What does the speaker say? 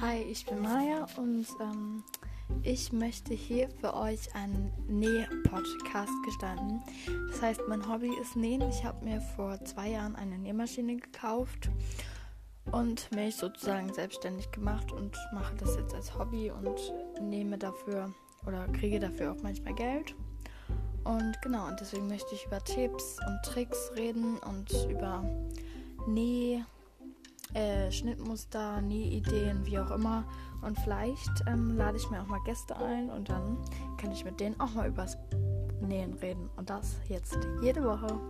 Hi, ich bin Maya und ähm, ich möchte hier für euch einen Näh-Podcast gestalten. Das heißt, mein Hobby ist Nähen. Ich habe mir vor zwei Jahren eine Nähmaschine gekauft und mich sozusagen selbstständig gemacht und mache das jetzt als Hobby und nehme dafür oder kriege dafür auch manchmal Geld. Und genau, und deswegen möchte ich über Tipps und Tricks reden und über Näh äh, Schnittmuster, Nähideen, wie auch immer. Und vielleicht ähm, lade ich mir auch mal Gäste ein und dann kann ich mit denen auch mal übers Nähen reden. Und das jetzt jede Woche.